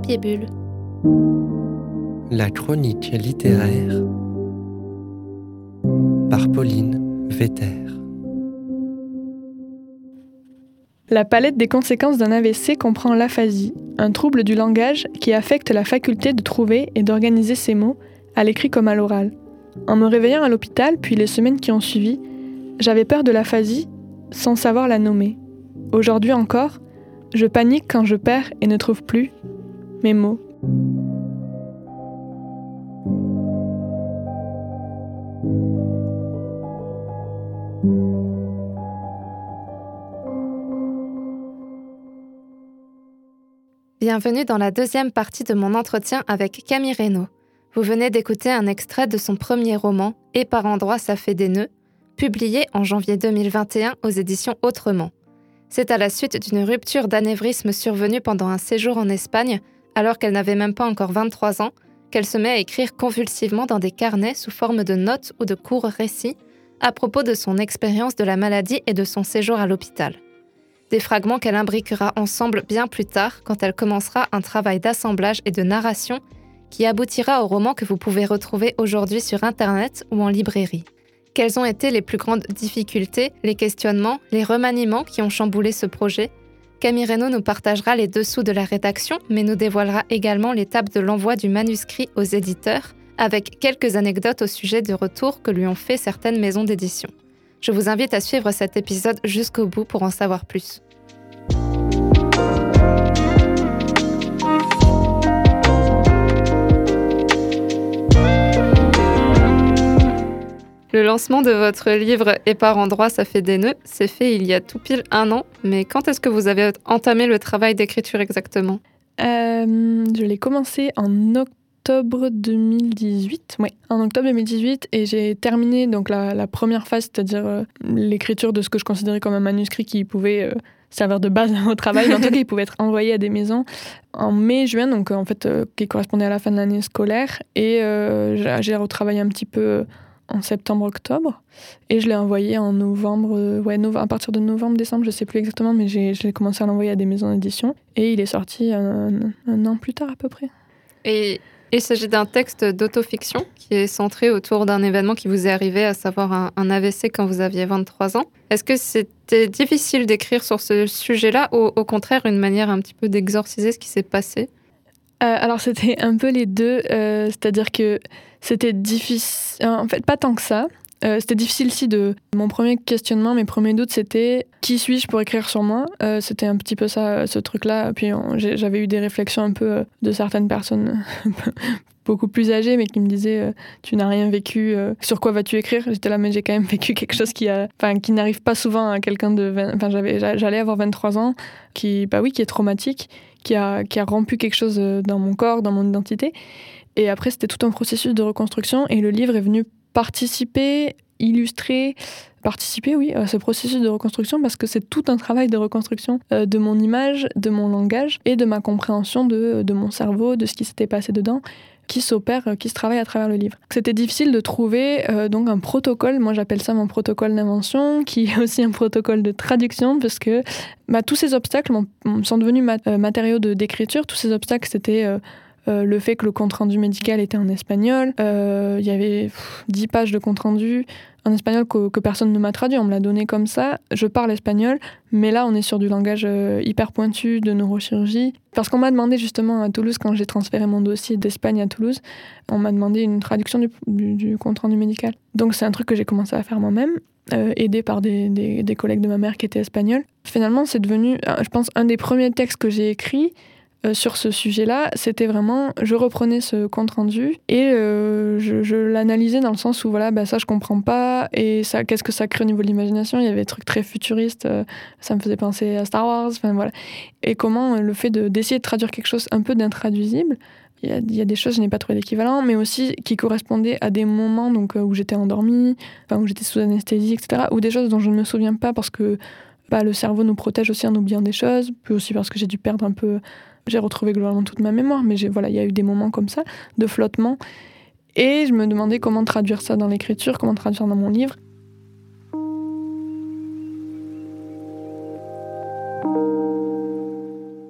Papier Bulle. La chronique littéraire par Pauline Vetter. La palette des conséquences d'un AVC comprend l'aphasie, un trouble du langage qui affecte la faculté de trouver et d'organiser ses mots, à l'écrit comme à l'oral. En me réveillant à l'hôpital, puis les semaines qui ont suivi, j'avais peur de l'aphasie sans savoir la nommer. Aujourd'hui encore, je panique quand je perds et ne trouve plus mes mots. Bienvenue dans la deuxième partie de mon entretien avec Camille Reynaud. Vous venez d'écouter un extrait de son premier roman, Et par endroits ça fait des nœuds, publié en janvier 2021 aux éditions Autrement. C'est à la suite d'une rupture d'anévrisme survenue pendant un séjour en Espagne, alors qu'elle n'avait même pas encore 23 ans, qu'elle se met à écrire convulsivement dans des carnets sous forme de notes ou de courts récits à propos de son expérience de la maladie et de son séjour à l'hôpital. Des fragments qu'elle imbriquera ensemble bien plus tard quand elle commencera un travail d'assemblage et de narration qui aboutira au roman que vous pouvez retrouver aujourd'hui sur Internet ou en librairie. Quelles ont été les plus grandes difficultés, les questionnements, les remaniements qui ont chamboulé ce projet Camille Reynaud nous partagera les dessous de la rédaction, mais nous dévoilera également l'étape de l'envoi du manuscrit aux éditeurs, avec quelques anecdotes au sujet du retour que lui ont fait certaines maisons d'édition. Je vous invite à suivre cet épisode jusqu'au bout pour en savoir plus. Le lancement de votre livre Et par endroits, ça fait des nœuds, c'est fait il y a tout pile un an. Mais quand est-ce que vous avez entamé le travail d'écriture exactement euh, Je l'ai commencé en octobre 2018. Oui, en octobre 2018. Et j'ai terminé donc la, première phase, c'est-à-dire euh, l'écriture de ce que je considérais comme un manuscrit qui pouvait euh, servir de base au travail. En tout cas, il pouvait être envoyé à des maisons en mai-juin, donc en fait, qui correspondait à la fin de l'année scolaire. Et j'ai retravaillé un petit peu en septembre-octobre. Et je l'ai envoyé en novembre, euh, ouais, à partir de novembre-décembre, je sais plus exactement, mais j'ai commencé à l'envoyer à des maisons d'édition. Et il est sorti un, an plus tard à peu près. Et il s'agit d'un texte d'autofiction qui est centré autour d'un événement qui vous est arrivé, à savoir un, AVC quand vous aviez 23 ans. Est-ce que c'était difficile d'écrire sur ce sujet-là ou au contraire une manière un petit peu d'exorciser ce qui s'est passé? Euh, alors c'était un peu les deux, euh, c'est-à-dire que c'était difficile, en fait pas tant que ça. Euh, c'était difficile aussi de. Mon premier questionnement, mes premiers doutes, c'était qui suis-je pour écrire sur moi? C'était un petit peu ça, ce truc-là. Puis j'avais eu des réflexions un peu de certaines personnes beaucoup plus âgées, mais qui me disaient Tu n'as rien vécu, sur quoi vas-tu écrire J'étais là, mais j'ai quand même vécu quelque chose qui, a, qui n'arrive pas souvent à quelqu'un de. Enfin, j'allais avoir 23 ans, qui, bah oui, qui est traumatique qui a, qui a rompu quelque chose euh, dans mon corps, dans mon identité. Et après, c'était tout un processus de reconstruction et le livre est venu participer, illustrer, participer, oui, à ce processus de reconstruction parce que c'est tout un travail de reconstruction euh, de mon image, de mon langage et de ma compréhension de, de mon cerveau, de ce qui s'était passé dedans qui s'opère, euh, qui se travaille à travers le livre. C'était difficile de trouver euh, donc un protocole, moi j'appelle ça mon protocole d'invention, qui est aussi un protocole de traduction, parce que bah, tous ces obstacles sont devenus euh, matériaux d'écriture. Tous ces obstacles, c'était le fait que le compte-rendu médical était en espagnol. Il y avait dix pages de compte-rendu en espagnol que, personne ne m'a traduit. On me l'a donné comme ça. Je parle espagnol, mais là, on est sur du langage euh, hyper pointu de neurochirurgie. Parce qu'on m'a demandé justement à Toulouse, quand j'ai transféré mon dossier d'Espagne à Toulouse, on m'a demandé une traduction du, compte-rendu médical. Donc c'est un truc que j'ai commencé à faire moi-même. Euh, aidé par des, des, collègues de ma mère qui étaient espagnols. Finalement, c'est devenu, euh, je pense, un des premiers textes que j'ai écrits euh, sur ce sujet-là, c'était vraiment, je reprenais ce compte rendu et euh, je, l'analysais dans le sens où voilà, bah, ça je comprends pas et ça, qu'est-ce que ça crée au niveau de l'imagination? Il y avait des trucs très futuristes, euh, ça me faisait penser à Star Wars, enfin voilà. Et comment le fait de, d'essayer de traduire quelque chose un peu d'intraduisible, il y, a, des choses, je n'ai pas trouvé d'équivalent, mais aussi qui correspondaient à des moments donc, où j'étais endormie, où j'étais sous anesthésie, etc. Ou des choses dont je ne me souviens pas parce que bah, le cerveau nous protège aussi en oubliant des choses, puis aussi parce que j'ai dû perdre un peu j'ai retrouvé globalement toute ma mémoire, mais voilà, il y a eu des moments comme ça, de flottement. Et je me demandais comment traduire ça dans l'écriture, comment traduire dans mon livre.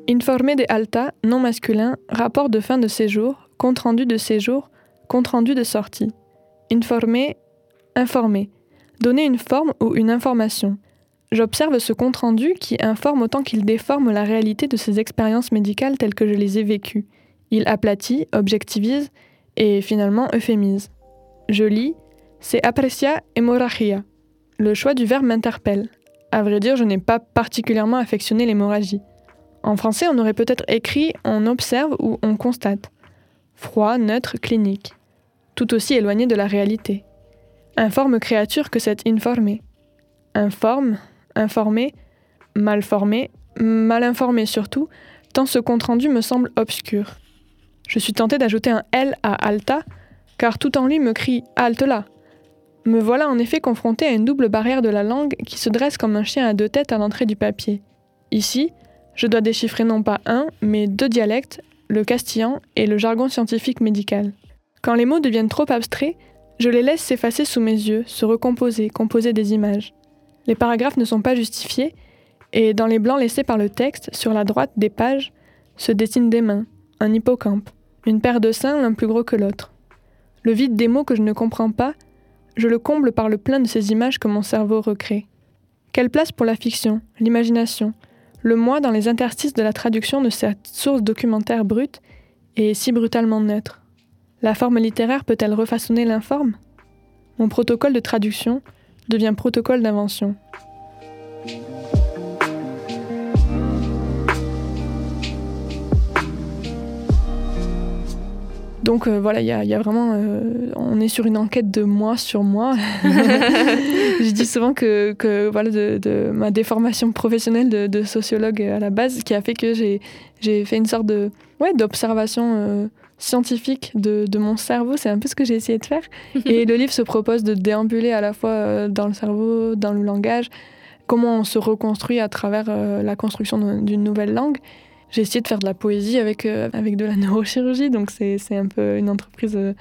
Informé de alta, non masculin, rapport de fin de séjour, compte rendu de séjour, compte rendu de sortie. Informé, informé. Donner une forme ou une information. J'observe ce compte rendu qui informe autant qu'il déforme la réalité de ces expériences médicales telles que je les ai vécues. Il aplatit, objectivise et finalement euphémise. Je lis, c'est aprecia hemorrhagia. Le choix du verbe m'interpelle. À vrai dire, je n'ai pas particulièrement affectionné l'hémorragie. En français, on aurait peut-être écrit on observe ou on constate. Froid, neutre, clinique. Tout aussi éloigné de la réalité. Informe créature que cette informée. Informe, informé, mal formé, mal informé surtout, tant ce compte-rendu me semble obscur. Je suis tenté d'ajouter un L à alta, car tout en lui me crie halte là. Me voilà en effet confronté à une double barrière de la langue qui se dresse comme un chien à deux têtes à l'entrée du papier. Ici, je dois déchiffrer non pas un, mais deux dialectes, le castillan et le jargon scientifique médical. Quand les mots deviennent trop abstraits, je les laisse s'effacer sous mes yeux, se recomposer, composer des images. Les paragraphes ne sont pas justifiés, et dans les blancs laissés par le texte, sur la droite des pages, se dessinent des mains, un hippocampe, une paire de seins l'un plus gros que l'autre. Le vide des mots que je ne comprends pas, je le comble par le plein de ces images que mon cerveau recrée. Quelle place pour la fiction, l'imagination, le moi dans les interstices de la traduction de cette source documentaire brute et si brutalement neutre? La forme littéraire peut-elle refaçonner l'informe? Mon protocole de traduction devient protocole d'invention. Donc euh, voilà, il y, a vraiment, euh, on est sur une enquête de moi sur moi. je dis souvent que, que voilà, de, ma déformation professionnelle de, sociologue à la base, qui a fait que j'ai fait une sorte de ouais, d'observation euh, scientifique de, de, mon cerveau. C'est un peu ce que j'ai essayé de faire. Et le livre se propose de déambuler à la fois dans le cerveau, dans le langage, comment on se reconstruit à travers la construction d'une nouvelle langue j'ai essayé de faire de la poésie avec, euh, avec de la neurochirurgie, donc c'est un peu une entreprise euh,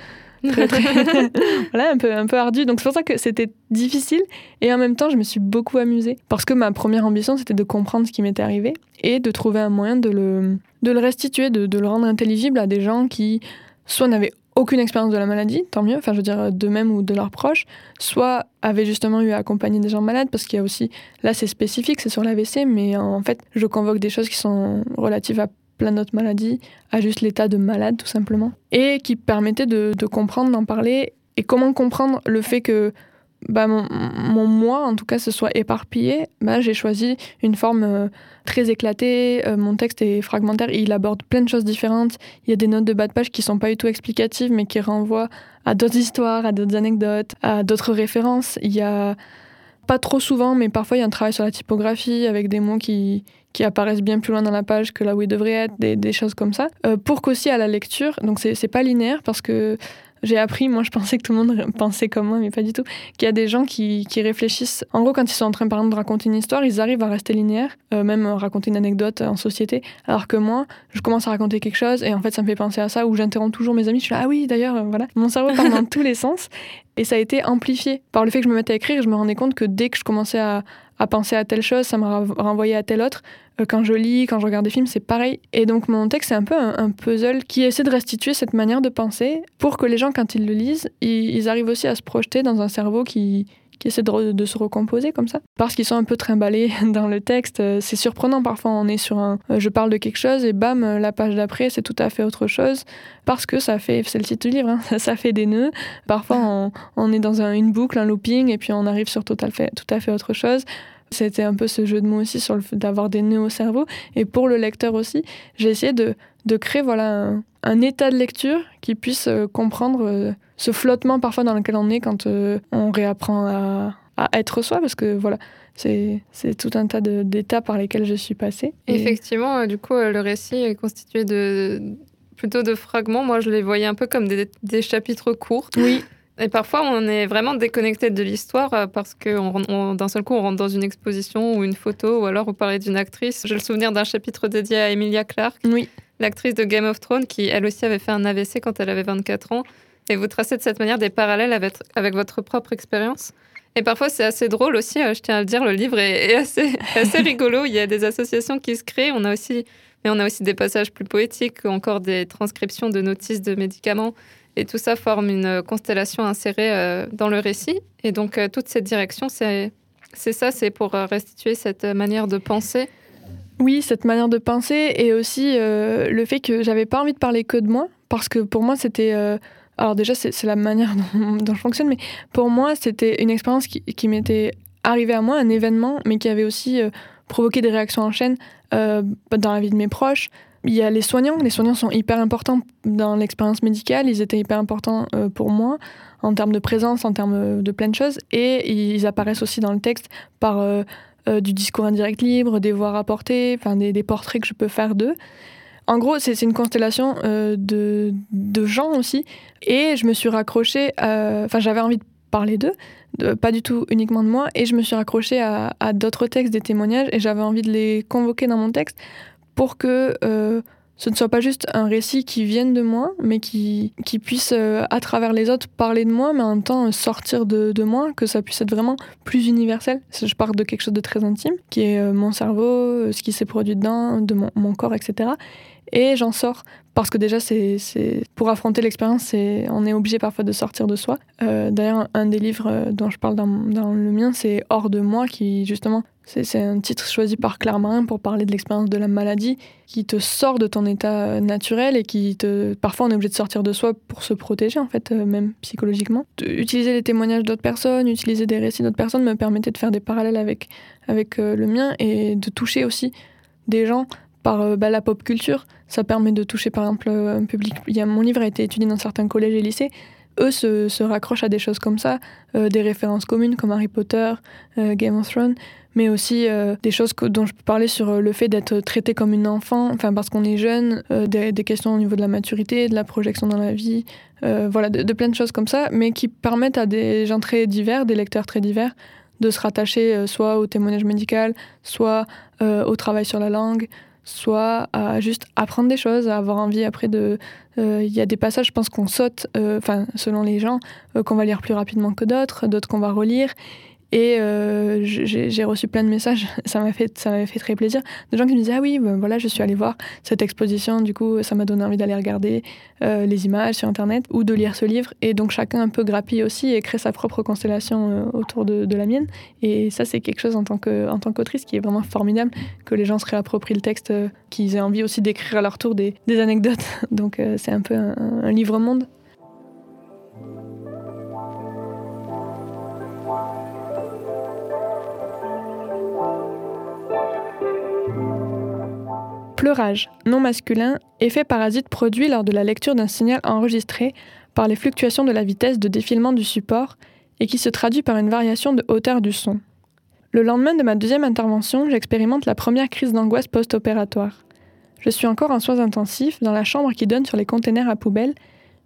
très, très. Voilà, un peu, un peu ardue. Donc c'est pour ça que c'était difficile. Et en même temps je me suis beaucoup amusée. Parce que ma première ambition c'était de comprendre ce qui m'était arrivé et de trouver un moyen de le, de le restituer, de, de le rendre intelligible à des gens qui soit n'avaient aucune expérience de la maladie, tant mieux, enfin je veux dire d'eux-mêmes ou de leurs proches, soit avaient justement eu à accompagner des gens malades, parce qu'il y a aussi, là c'est spécifique, c'est sur l'AVC, mais en fait je convoque des choses qui sont relatives à plein d'autres maladies, à juste l'état de malade tout simplement, et qui permettaient de, de comprendre, d'en parler, et comment comprendre le fait que bah, mon, mon, moi, en tout cas, se soit éparpillé, bah, j'ai choisi une forme euh, très éclatée. Euh, mon texte est fragmentaire, il aborde plein de choses différentes. Il y a des notes de bas de page qui sont pas du tout explicatives, mais qui renvoient à d'autres histoires, à d'autres anecdotes, à d'autres références. Il y a pas trop souvent, mais parfois il y a un travail sur la typographie avec des mots qui, qui apparaissent bien plus loin dans la page que là où ils devraient être, des, des choses comme ça. Euh, pour qu'aussi à la lecture, donc c'est pas linéaire parce que j'ai appris, moi je pensais que tout le monde pensait comme moi, mais pas du tout, qu'il y a des gens qui, qui, réfléchissent. En gros, quand ils sont en train par exemple de raconter une histoire, ils arrivent à rester linéaires, euh, même raconter une anecdote en société. Alors que moi, je commence à raconter quelque chose et en fait ça me fait penser à ça, ou j'interromps toujours mes amis, je suis là, ah oui, d'ailleurs, euh, voilà. Mon cerveau part dans tous les sens et ça a été amplifié par le fait que je me mettais à écrire. Je me rendais compte que dès que je commençais à, à penser à telle chose, ça me renvoyait à telle autre. Euh, quand je lis, quand je regarde des films, c'est pareil. Et donc mon texte, c'est un peu un, puzzle qui essaie de restituer cette manière de penser pour que les gens, quand ils le lisent, ils, arrivent aussi à se projeter dans un cerveau qui, qui essaie de, se recomposer comme ça. Parce qu'ils sont un peu trimballés dans le texte. Euh, c'est surprenant, parfois on est sur un... Euh, je parle de quelque chose et bam, la page d'après, c'est tout à fait autre chose. Parce que ça fait... C'est le titre du livre, hein, ça fait des nœuds. Parfois on, est dans une boucle, un looping, et puis on arrive sur tout à fait, tout à fait autre chose. C'était un peu ce jeu de mots aussi sur le fait d'avoir des nœuds au cerveau. Et pour le lecteur aussi, j'ai essayé de, créer voilà, un, état de lecture qui puisse euh, comprendre euh, ce flottement parfois dans lequel on est quand euh, on réapprend à, à, être soi. Parce que voilà, c'est tout un tas d'états par lesquels je suis passée. Effectivement, du coup, le récit est constitué de plutôt de fragments. Moi, je les voyais un peu comme des, des chapitres courts. Oui. Et parfois, on est vraiment déconnecté de l'histoire euh, parce que d'un seul coup, on rentre dans une exposition ou une photo, ou alors vous parlez d'une actrice. J'ai le souvenir d'un chapitre dédié à Emilia Clarke, oui. l'actrice de Game of Thrones, qui elle aussi avait fait un AVC quand elle avait 24 ans. Et vous tracez de cette manière des parallèles avec, avec votre propre expérience. Et parfois, c'est assez drôle aussi, euh, je tiens à le dire, le livre est, assez, assez rigolo. Il y a des associations qui se créent. On a aussi, mais on a aussi des passages plus poétiques, encore des transcriptions de notices de médicaments. Et tout ça forme une constellation insérée euh, dans le récit. Et donc, euh, toute cette direction, c'est ça, c'est pour restituer cette manière de penser. Oui, cette manière de penser et aussi le fait que j'avais pas envie de parler que de moi, parce que pour moi, c'était alors déjà, c'est la manière dont, je fonctionne, mais pour moi, c'était une expérience qui, m'était arrivée à moi, un événement, mais qui avait aussi euh, provoqué des réactions en chaîne euh, dans la vie de mes proches. Il y a les soignants. Les soignants sont hyper importants dans l'expérience médicale. Ils étaient hyper importants euh, pour moi en termes de présence, en termes de plein de choses. Et ils apparaissent aussi dans le texte par du discours indirect libre, des voix rapportées, des portraits que je peux faire d'eux. En gros, c'est une constellation euh, de, gens aussi. Et je me suis raccrochée, enfin j'avais envie de parler d'eux, pas du tout uniquement de moi, et je me suis raccrochée à, d'autres textes, des témoignages, et j'avais envie de les convoquer dans mon texte pour que euh, ce ne soit pas juste un récit qui vienne de moi, mais qui, puisse, euh, à travers les autres, parler de moi, mais en même temps sortir de, moi, que ça puisse être vraiment plus universel. Je parle de quelque chose de très intime, qui est mon cerveau, ce qui s'est produit dedans, de mon corps, etc et j'en sors. Parce que déjà c'est pour affronter l'expérience on est obligé parfois de sortir de soi. Euh, d'ailleurs un des livres euh, dont je parle dans, le mien c'est hors de moi qui justement c'est un titre choisi par Claire Marin pour parler de l'expérience de la maladie qui te sort de ton état euh, naturel et qui te parfois on est obligé de sortir de soi pour se protéger en fait même psychologiquement. Utiliser les témoignages d'autres personnes utiliser des récits d'autres personnes me permettait de faire des parallèles avec avec le mien et de toucher aussi des gens par euh, bah, la pop culture. Ça permet de toucher par exemple un public. Mon livre a été étudié dans certains collèges et lycées. Eux se, raccrochent à des choses comme ça, euh, des références communes comme Harry Potter, euh, Game of Thrones, mais aussi des choses dont je peux parler sur le fait d'être traité comme une enfant, enfin parce qu'on est jeune, des, questions au niveau de la maturité, de la projection dans la vie, voilà, de, plein de choses comme ça, mais qui permettent à des gens très divers, des lecteurs très divers, de se rattacher soit au témoignage médical, soit au travail sur la langue, soit à juste apprendre des choses, à avoir envie après de... Euh, il y a des passages, je pense qu'on saute, euh, enfin selon les gens, euh, qu'on va lire plus rapidement que d'autres, d'autres qu'on va relire. Et euh, j'ai reçu plein de messages, ça m'a fait, fait très plaisir, de gens qui me disaient Ah oui, ben voilà, je suis allée voir cette exposition, du coup, ça m'a donné envie d'aller regarder euh, les images sur Internet ou de lire ce livre. Et donc, chacun un peu grappille aussi et crée sa propre constellation euh, autour de, la mienne. Et ça, c'est quelque chose en tant qu'autrice qui est vraiment formidable, que les gens se réapproprient le texte, qu'ils aient envie aussi d'écrire à leur tour des, anecdotes. Donc, c'est un peu un livre-monde. Pleurage, non masculin, effet parasite produit lors de la lecture d'un signal enregistré par les fluctuations de la vitesse de défilement du support et qui se traduit par une variation de hauteur du son. Le lendemain de ma deuxième intervention, j'expérimente la première crise d'angoisse post-opératoire. Je suis encore en soins intensifs dans la chambre qui donne sur les containers à poubelle,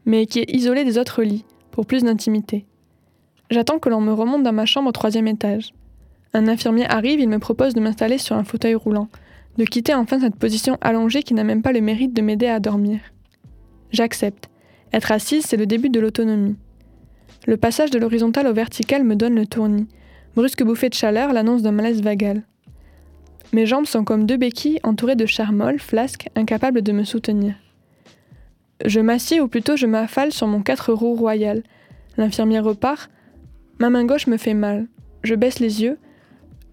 mais qui est isolée des autres lits, pour plus d'intimité. J'attends que l'on me remonte dans ma chambre au troisième étage. Un infirmier arrive, il me propose de m'installer sur un fauteuil roulant de quitter enfin cette position allongée qui n'a même pas le mérite de m'aider à dormir. J'accepte. Être assise, c'est le début de l'autonomie. Le passage de l'horizontal au vertical me donne le tournis. Brusque bouffée de chaleur l'annonce d'un malaise vagal. Mes jambes sont comme deux béquilles entourées de charmolles, flasques, incapables de me soutenir. Je m'assieds ou plutôt je m'affale sur mon quatre roues royal. L'infirmière repart. Ma main gauche me fait mal. Je baisse les yeux,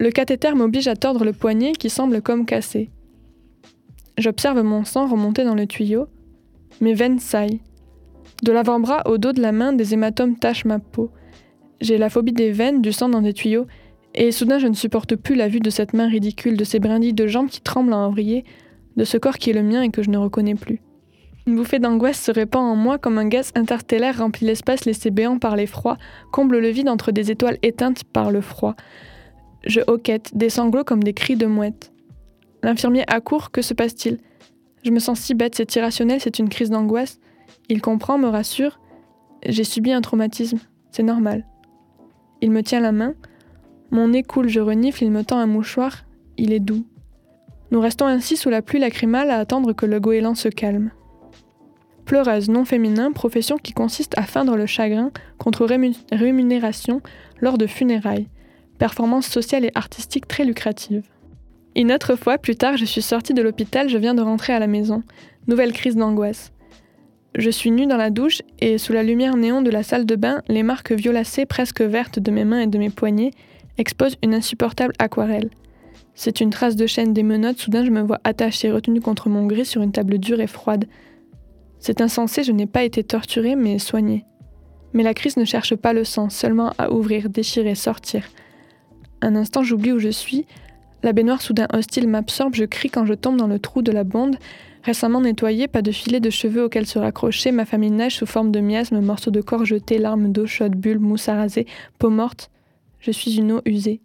le cathéter m'oblige à tordre le poignet qui semble comme cassé. J'observe mon sang remonter dans le tuyau. Mes veines saillent. De l'avant-bras au dos de la main, des hématomes tachent ma peau. J'ai la phobie des veines, du sang dans des tuyaux, et soudain je ne supporte plus la vue de cette main ridicule, de ces brindilles de jambes qui tremblent en vriller, de ce corps qui est le mien et que je ne reconnais plus. Une bouffée d'angoisse se répand en moi comme un gaz interstellaire remplit l'espace laissé béant par l'effroi, comble le vide entre des étoiles éteintes par le froid. Je hoquette, des sanglots comme des cris de mouette. L'infirmier accourt, que se passe-t-il? Je me sens si bête, c'est irrationnel, c'est une crise d'angoisse. Il comprend, me rassure. J'ai subi un traumatisme, c'est normal. Il me tient la main. Mon nez coule, je renifle, il me tend un mouchoir. Il est doux. Nous restons ainsi sous la pluie lacrymale à attendre que le goéland se calme. Pleureuse non féminin, profession qui consiste à feindre le chagrin contre rémunération lors de funérailles. Performance sociale et artistique très lucrative. Une autre fois, plus tard, je suis sortie de l'hôpital, je viens de rentrer à la maison. Nouvelle crise d'angoisse. Je suis nue dans la douche et sous la lumière néon de la salle de bain, les marques violacées presque vertes de mes mains et de mes poignets exposent une insupportable aquarelle. C'est une trace de chaîne des menottes, soudain je me vois attachée, retenue contre mon gris sur une table dure et froide. C'est insensé, je n'ai pas été torturée mais soignée. Mais la crise ne cherche pas le sang, seulement à ouvrir, déchirer, sortir. Un instant j'oublie où je suis, la baignoire soudain hostile m'absorbe, je crie quand je tombe dans le trou de la bonde, Récemment nettoyé, pas de filet de cheveux auxquels se raccrocher, ma famille nage sous forme de miasmes, morceaux de corps jetés, larmes d'eau chaude, bulles, mousse à raser, peau morte. Je suis une eau usée.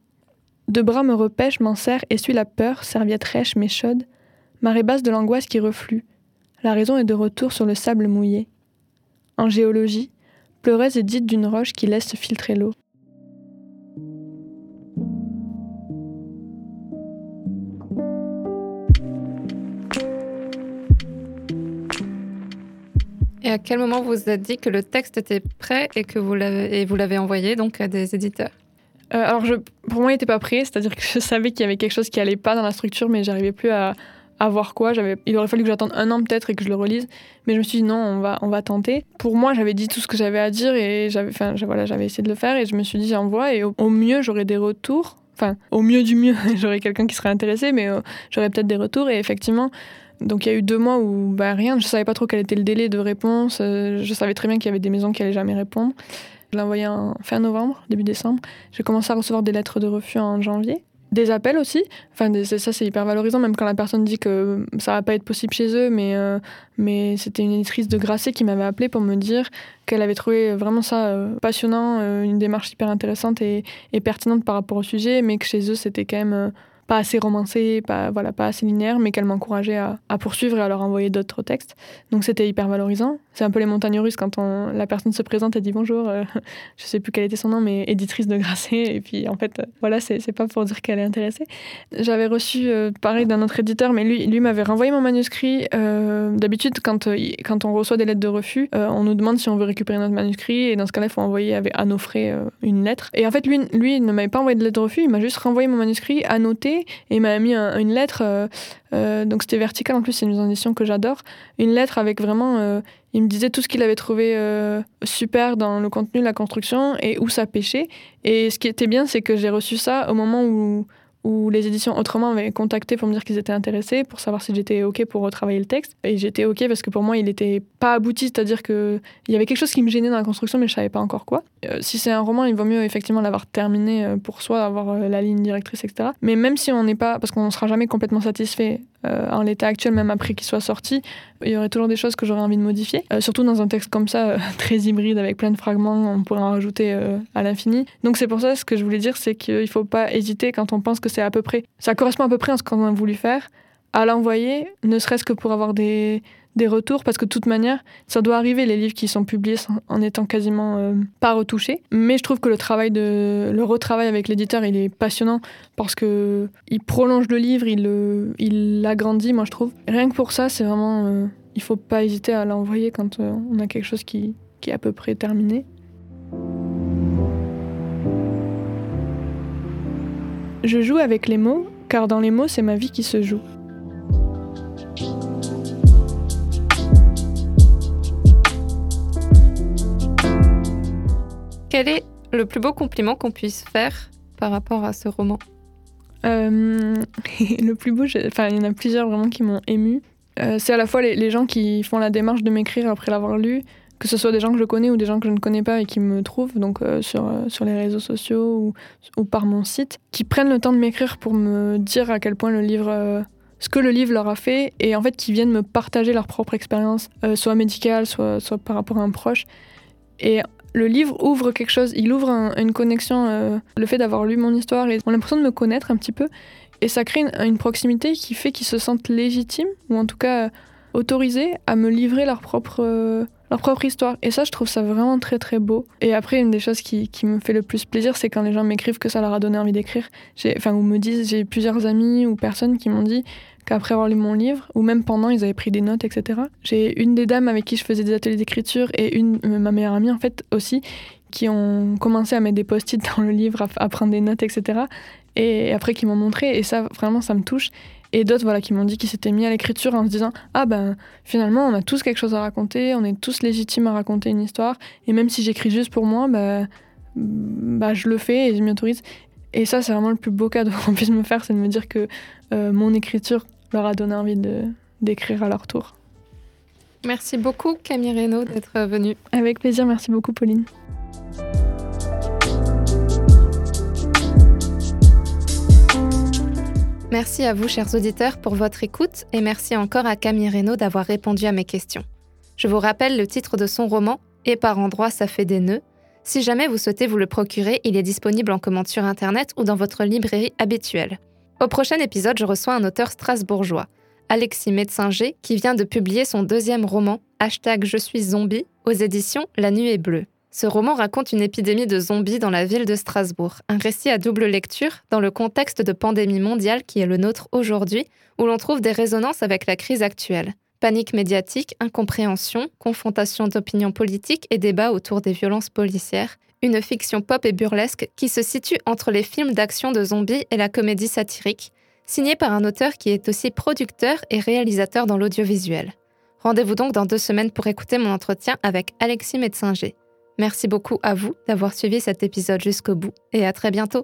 Deux bras me repêchent, m'en serrent, essuient la peur, serviette rêche mais chaude. Marée basse de l'angoisse qui reflue. La raison est de retour sur le sable mouillé. En géologie, pleureuse est dite d'une roche qui laisse filtrer l'eau. Et à quel moment vous êtes dit que le texte était prêt et que vous l'avez, envoyé donc à des éditeurs? Euh, Alors pour moi, il n'était pas prêt, c'est-à-dire que je savais qu'il y avait quelque chose qui allait pas dans la structure, mais j'arrivais plus à, voir quoi. Il aurait fallu que j'attende un an peut-être et que je le relise, mais je me suis dit non, on va, on va tenter. Pour moi, j'avais dit tout ce que j'avais à dire et j'avais, voilà, essayé de le faire et je me suis dit j'envoie et au, mieux j'aurais des retours. Enfin, au mieux du mieux, j'aurais quelqu'un qui serait intéressé, mais euh, j'aurais peut-être des retours et effectivement. Donc il y a eu deux mois où bah, rien, je savais pas trop quel était le délai de réponse. Euh, je savais très bien qu'il y avait des maisons qui allaient jamais répondre. Je l'ai envoyé en fin novembre, début décembre. J'ai commencé à recevoir des lettres de refus en janvier. Des appels aussi. Enfin, ça, c'est hyper valorisant, même quand la personne dit que ça va pas être possible chez eux. Mais, euh, mais c'était une éditrice de Grasset qui m'avait appelé pour me dire qu'elle avait trouvé vraiment ça euh, passionnant, une démarche hyper intéressante et, et, pertinente par rapport au sujet, mais que chez eux, c'était quand même pas assez romancée, pas, voilà, pas assez linéaire, mais qu'elle m'encourageait à, poursuivre et à leur envoyer d'autres textes. Donc c'était hyper valorisant. C'est un peu les montagnes russes quand la personne se présente et dit bonjour, euh, je sais plus quel était son nom, mais éditrice de Grasset. Et puis en fait, euh, voilà, c'est pas pour dire qu'elle est intéressée. J'avais reçu, euh, pareil, d'un autre éditeur, mais lui, lui m'avait renvoyé mon manuscrit. D'habitude, quand, on reçoit des lettres de refus, on nous demande si on veut récupérer notre manuscrit. Et dans ce cas-là, il faut envoyer avec, à nos frais une lettre. Et en fait, lui, lui ne m'avait pas envoyé de lettre de refus, il m'a juste renvoyé mon manuscrit annoté et il m'a mis une lettre. Euh, euh, donc c'était vertical en plus, c'est une édition que j'adore. Une lettre avec vraiment. Euh, il me disait tout ce qu'il avait trouvé super dans le contenu, la construction et où ça pêchait. Et ce qui était bien, c'est que j'ai reçu ça au moment où où les éditions Autrement m'avaient contacté pour me dire qu'ils étaient intéressés, pour savoir si j'étais OK pour retravailler le texte. Et j'étais OK parce que pour moi, il n'était pas abouti, c'est-à-dire qu'il y avait quelque chose qui me gênait dans la construction, mais je savais pas encore quoi. Euh, si c'est un roman, il vaut mieux effectivement l'avoir terminé euh, pour soi, avoir euh, la ligne directrice, etc. Mais même si on n'est pas, parce qu'on ne sera jamais complètement satisfait en l'état actuel, même après qu'il soit sorti, il y aurait toujours des choses que j'aurais envie de modifier. surtout dans un texte comme ça, très hybride, avec plein de fragments, on pourrait en rajouter à l'infini. Donc c'est pour ça, ce que je voulais dire, c'est qu'il ne faut pas hésiter quand on pense que c'est à peu près, ça correspond à peu près à ce qu'on a voulu faire, à l'envoyer, ne serait-ce que pour avoir des, des retours, parce que de toute manière, ça doit arriver, les livres qui sont publiés en étant quasiment euh, pas retouchés. Mais je trouve que le travail de le retravail avec l'éditeur, il est passionnant parce que il prolonge le livre, il il l'agrandit, moi je trouve. Rien que pour ça, c'est vraiment, euh, il faut pas hésiter à l'envoyer quand euh, on a quelque chose qui, qui est à peu près terminé. Je joue avec les mots, car dans les mots, c'est ma vie qui se joue. Quel est le plus beau compliment qu'on puisse faire par rapport à ce roman euh, Le plus beau, enfin, il y en a plusieurs vraiment qui m'ont ému. Euh, c'est à la fois les, gens qui font la démarche de m'écrire après l'avoir lu, que ce soit des gens que je connais ou des gens que je ne connais pas et qui me trouvent donc euh, sur, sur les réseaux sociaux ou, par mon site, qui prennent le temps de m'écrire pour me dire à quel point le livre, ce que le livre leur a fait, et en fait qui viennent me partager leur propre expérience, soit médicale, soit, soit par rapport à un proche. Et le livre ouvre quelque chose, il ouvre une connexion, le fait d'avoir lu mon histoire, et on a l'impression de me connaître un petit peu, et ça crée une, une proximité qui fait qu'ils se sentent légitimes, ou en tout cas autorisés à me livrer leur propre leur propre histoire. Et ça, je trouve ça vraiment très très beau. Et après, une des choses qui, qui me fait le plus plaisir, c'est quand les gens m'écrivent que ça leur a donné envie d'écrire. Enfin, ou me disent, j'ai plusieurs amis ou personnes qui m'ont dit qu'après avoir lu mon livre, ou même pendant, ils avaient pris des notes, etc. J'ai une des dames avec qui je faisais des ateliers d'écriture et une, euh, ma meilleure amie en fait aussi, qui ont commencé à mettre des post-it dans le livre, à, à prendre des notes, etc. Et après, qui m'ont montré. Et ça, vraiment, ça me touche et d'autres voilà, qui m'ont dit qu'ils s'étaient mis à l'écriture en se disant Ah ben finalement, on a tous quelque chose à raconter, on est tous légitimes à raconter une histoire, et même si j'écris juste pour moi, bah, bah, je le fais et je m'y autorise. Et ça, c'est vraiment le plus beau cadeau qu'on puisse me faire, c'est de me dire que euh, mon écriture leur a donné envie d'écrire à leur tour. Merci beaucoup Camille Reynaud d'être venue. Avec plaisir, merci beaucoup Pauline. Merci à vous, chers auditeurs, pour votre écoute et merci encore à Camille Reynaud d'avoir répondu à mes questions. Je vous rappelle le titre de son roman Et par endroits ça fait des nœuds. Si jamais vous souhaitez vous le procurer, il est disponible en commande sur internet ou dans votre librairie habituelle. Au prochain épisode, je reçois un auteur strasbourgeois, Alexis Médecinger, qui vient de publier son deuxième roman, Hashtag Je suis zombie, aux éditions La Nuit est bleue. Ce roman raconte une épidémie de zombies dans la ville de Strasbourg, un récit à double lecture dans le contexte de pandémie mondiale qui est le nôtre aujourd'hui, où l'on trouve des résonances avec la crise actuelle. Panique médiatique, incompréhension, confrontation d'opinions politiques et débats autour des violences policières, une fiction pop et burlesque qui se situe entre les films d'action de zombies et la comédie satirique, signée par un auteur qui est aussi producteur et réalisateur dans l'audiovisuel. Rendez-vous donc dans deux semaines pour écouter mon entretien avec Alexis Médecinger. Merci beaucoup à vous d'avoir suivi cet épisode jusqu'au bout et à très bientôt.